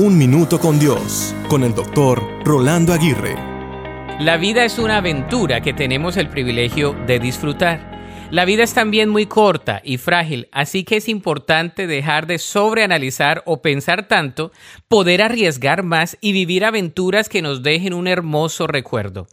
Un Minuto con Dios, con el doctor Rolando Aguirre. La vida es una aventura que tenemos el privilegio de disfrutar. La vida es también muy corta y frágil, así que es importante dejar de sobreanalizar o pensar tanto, poder arriesgar más y vivir aventuras que nos dejen un hermoso recuerdo.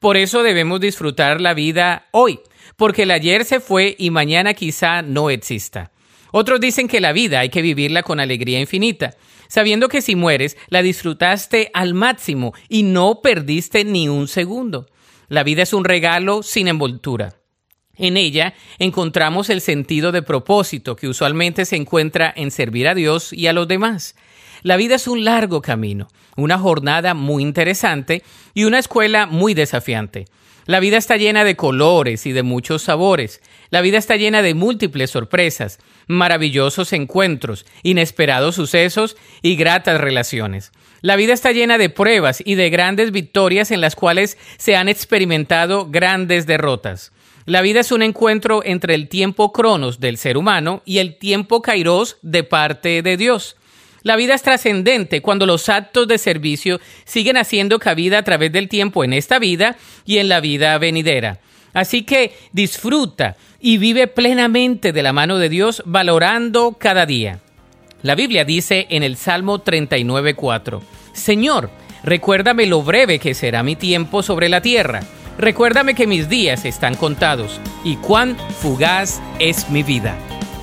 Por eso debemos disfrutar la vida hoy, porque el ayer se fue y mañana quizá no exista. Otros dicen que la vida hay que vivirla con alegría infinita, sabiendo que si mueres la disfrutaste al máximo y no perdiste ni un segundo. La vida es un regalo sin envoltura. En ella encontramos el sentido de propósito que usualmente se encuentra en servir a Dios y a los demás. La vida es un largo camino, una jornada muy interesante y una escuela muy desafiante. La vida está llena de colores y de muchos sabores. La vida está llena de múltiples sorpresas, maravillosos encuentros, inesperados sucesos y gratas relaciones. La vida está llena de pruebas y de grandes victorias en las cuales se han experimentado grandes derrotas. La vida es un encuentro entre el tiempo cronos del ser humano y el tiempo kairos de parte de Dios. La vida es trascendente cuando los actos de servicio siguen haciendo cabida a través del tiempo en esta vida y en la vida venidera. Así que disfruta y vive plenamente de la mano de Dios valorando cada día. La Biblia dice en el Salmo 39.4, Señor, recuérdame lo breve que será mi tiempo sobre la tierra. Recuérdame que mis días están contados y cuán fugaz es mi vida.